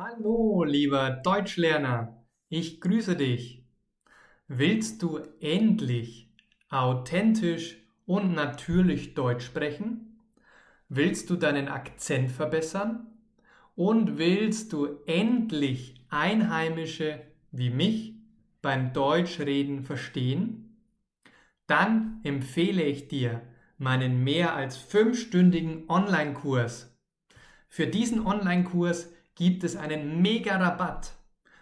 Hallo, lieber Deutschlerner, ich grüße dich. Willst du endlich authentisch und natürlich Deutsch sprechen? Willst du deinen Akzent verbessern? Und willst du endlich Einheimische wie mich beim Deutschreden verstehen? Dann empfehle ich dir meinen mehr als fünfstündigen Online-Kurs. Für diesen Online-Kurs gibt es einen mega Rabatt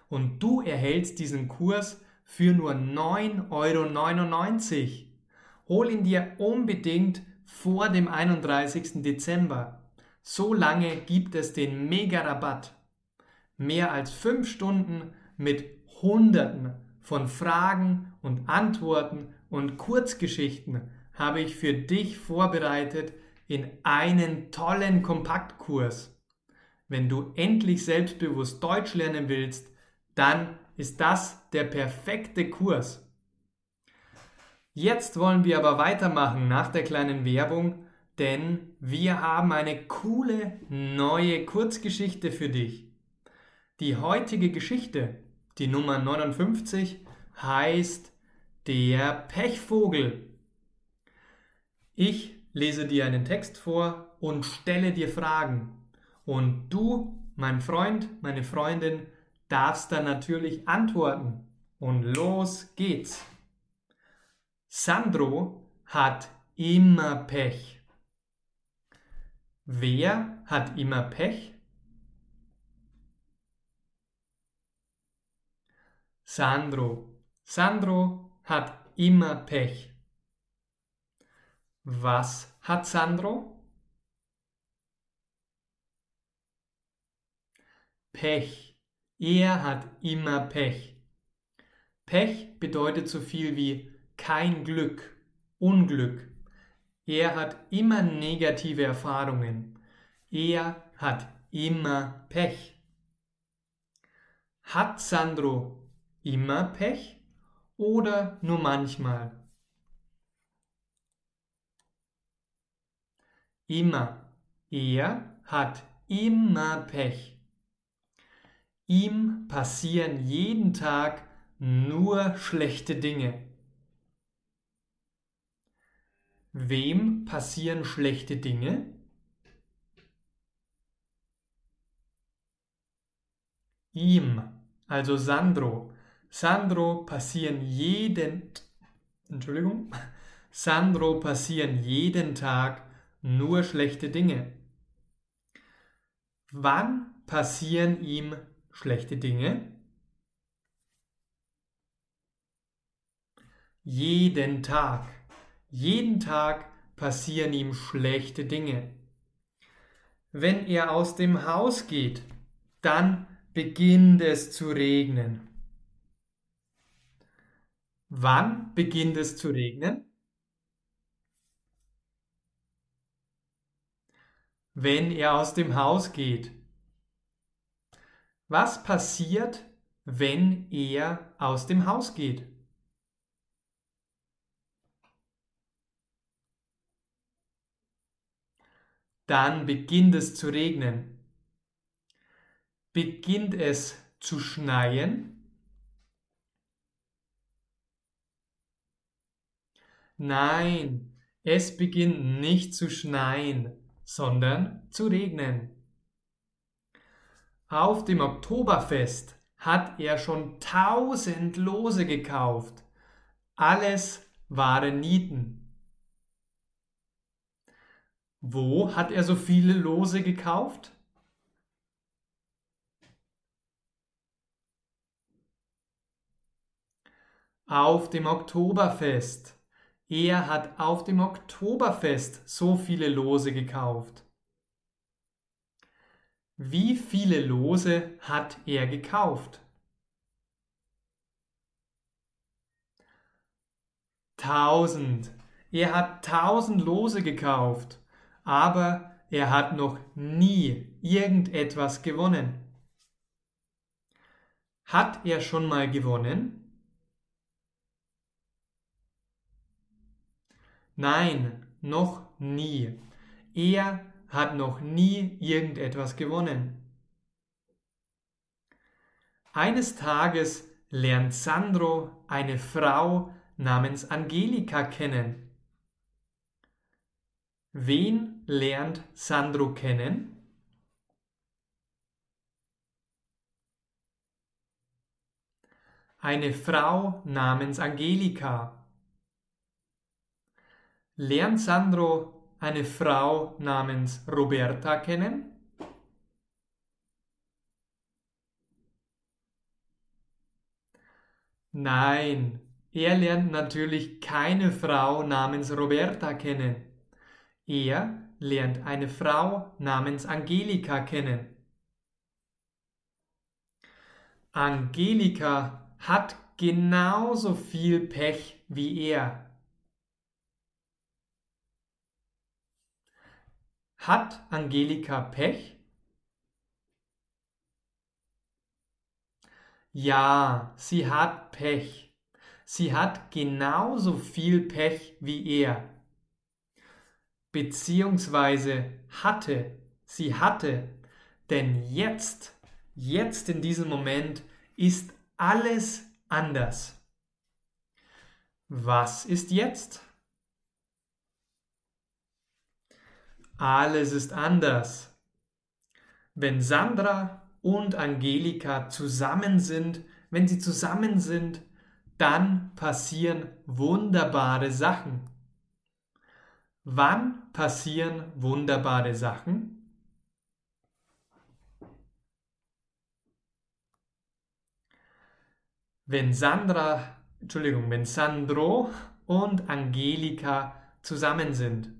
und du erhältst diesen Kurs für nur 9,99 Euro. Hol ihn dir unbedingt vor dem 31. Dezember. So lange gibt es den mega Rabatt. Mehr als fünf Stunden mit Hunderten von Fragen und Antworten und Kurzgeschichten habe ich für dich vorbereitet in einen tollen Kompaktkurs. Wenn du endlich selbstbewusst Deutsch lernen willst, dann ist das der perfekte Kurs. Jetzt wollen wir aber weitermachen nach der kleinen Werbung, denn wir haben eine coole neue Kurzgeschichte für dich. Die heutige Geschichte, die Nummer 59, heißt Der Pechvogel. Ich lese dir einen Text vor und stelle dir Fragen. Und du, mein Freund, meine Freundin, darfst dann natürlich antworten. Und los geht's. Sandro hat immer Pech. Wer hat immer Pech? Sandro. Sandro hat immer Pech. Was hat Sandro? Pech. Er hat immer Pech. Pech bedeutet so viel wie kein Glück, Unglück. Er hat immer negative Erfahrungen. Er hat immer Pech. Hat Sandro immer Pech oder nur manchmal? Immer. Er hat immer Pech. Ihm passieren jeden Tag nur schlechte Dinge. Wem passieren schlechte Dinge? Ihm, also Sandro. Sandro passieren jeden Entschuldigung. Sandro passieren jeden Tag nur schlechte Dinge. Wann passieren ihm schlechte Dinge? Jeden Tag. Jeden Tag passieren ihm schlechte Dinge. Wenn er aus dem Haus geht, dann beginnt es zu regnen. Wann beginnt es zu regnen? Wenn er aus dem Haus geht. Was passiert, wenn er aus dem Haus geht? Dann beginnt es zu regnen. Beginnt es zu schneien? Nein, es beginnt nicht zu schneien, sondern zu regnen. Auf dem Oktoberfest hat er schon tausend Lose gekauft. Alles waren Nieten. Wo hat er so viele Lose gekauft? Auf dem Oktoberfest. Er hat auf dem Oktoberfest so viele Lose gekauft. Wie viele Lose hat er gekauft? Tausend. Er hat tausend Lose gekauft, aber er hat noch nie irgendetwas gewonnen. Hat er schon mal gewonnen? Nein, noch nie. Er hat noch nie irgendetwas gewonnen. Eines Tages lernt Sandro eine Frau namens Angelika kennen. Wen lernt Sandro kennen? Eine Frau namens Angelika. Lernt Sandro eine Frau namens Roberta kennen? Nein, er lernt natürlich keine Frau namens Roberta kennen. Er lernt eine Frau namens Angelika kennen. Angelika hat genauso viel Pech wie er. Hat Angelika Pech? Ja, sie hat Pech. Sie hat genauso viel Pech wie er. Beziehungsweise hatte, sie hatte, denn jetzt, jetzt in diesem Moment ist alles anders. Was ist jetzt? Alles ist anders. Wenn Sandra und Angelika zusammen sind, wenn sie zusammen sind, dann passieren wunderbare Sachen. Wann passieren wunderbare Sachen? Wenn Sandra, Entschuldigung, wenn Sandro und Angelika zusammen sind.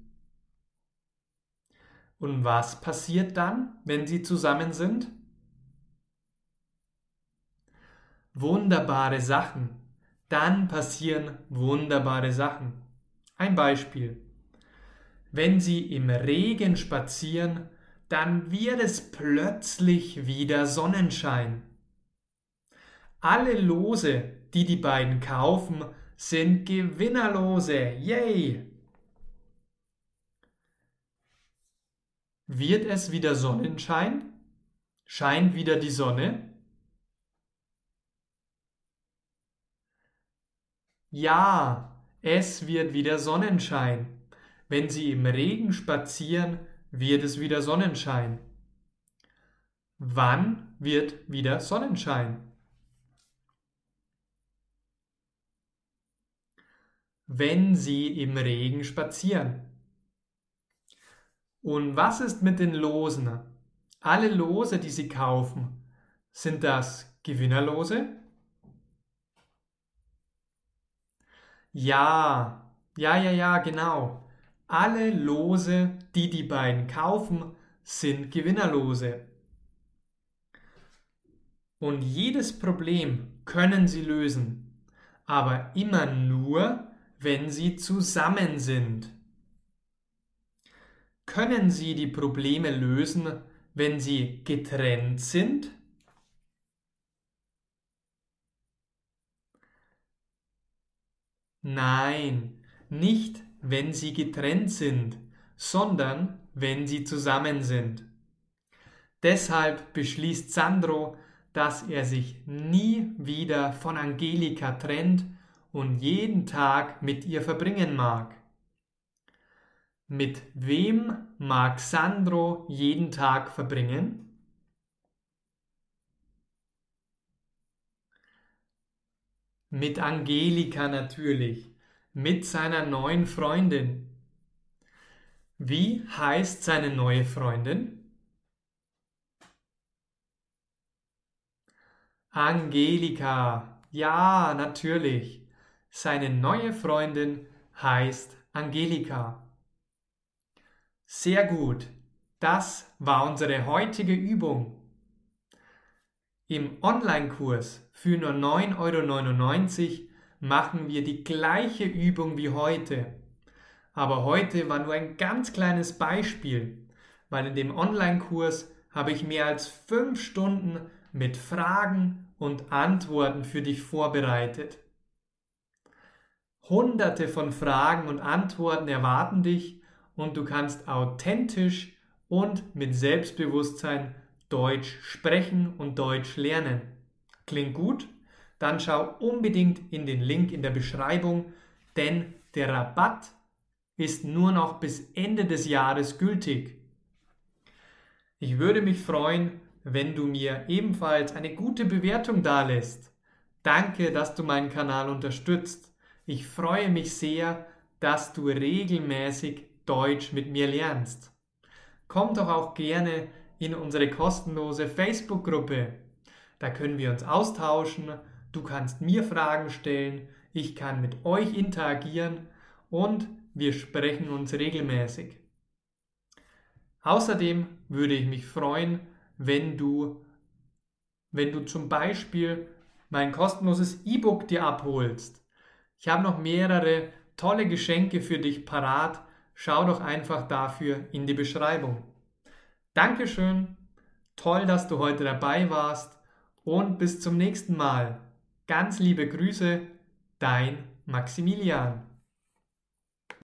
Und was passiert dann, wenn sie zusammen sind? Wunderbare Sachen. Dann passieren wunderbare Sachen. Ein Beispiel. Wenn Sie im Regen spazieren, dann wird es plötzlich wieder Sonnenschein. Alle Lose, die die beiden kaufen, sind Gewinnerlose. Yay! Wird es wieder Sonnenschein? Scheint wieder die Sonne? Ja, es wird wieder Sonnenschein. Wenn Sie im Regen spazieren, wird es wieder Sonnenschein. Wann wird wieder Sonnenschein? Wenn Sie im Regen spazieren. Und was ist mit den Losen? Alle Lose, die Sie kaufen, sind das Gewinnerlose? Ja, ja, ja, ja, genau. Alle Lose, die die beiden kaufen, sind Gewinnerlose. Und jedes Problem können sie lösen, aber immer nur, wenn sie zusammen sind. Können Sie die Probleme lösen, wenn Sie getrennt sind? Nein, nicht wenn Sie getrennt sind, sondern wenn Sie zusammen sind. Deshalb beschließt Sandro, dass er sich nie wieder von Angelika trennt und jeden Tag mit ihr verbringen mag. Mit wem mag Sandro jeden Tag verbringen? Mit Angelika natürlich, mit seiner neuen Freundin. Wie heißt seine neue Freundin? Angelika. Ja, natürlich. Seine neue Freundin heißt Angelika. Sehr gut. Das war unsere heutige Übung. Im Online-Kurs für nur 9,99 Euro machen wir die gleiche Übung wie heute. Aber heute war nur ein ganz kleines Beispiel, weil in dem Online-Kurs habe ich mehr als fünf Stunden mit Fragen und Antworten für dich vorbereitet. Hunderte von Fragen und Antworten erwarten dich und du kannst authentisch und mit Selbstbewusstsein Deutsch sprechen und Deutsch lernen. Klingt gut? Dann schau unbedingt in den Link in der Beschreibung, denn der Rabatt ist nur noch bis Ende des Jahres gültig. Ich würde mich freuen, wenn du mir ebenfalls eine gute Bewertung dalässt. Danke, dass du meinen Kanal unterstützt. Ich freue mich sehr, dass du regelmäßig Deutsch mit mir lernst. Komm doch auch gerne in unsere kostenlose Facebook-Gruppe. Da können wir uns austauschen, du kannst mir Fragen stellen, ich kann mit euch interagieren und wir sprechen uns regelmäßig. Außerdem würde ich mich freuen, wenn du, wenn du zum Beispiel mein kostenloses E-Book dir abholst. Ich habe noch mehrere tolle Geschenke für dich parat. Schau doch einfach dafür in die Beschreibung. Dankeschön, toll, dass du heute dabei warst und bis zum nächsten Mal. Ganz liebe Grüße, dein Maximilian.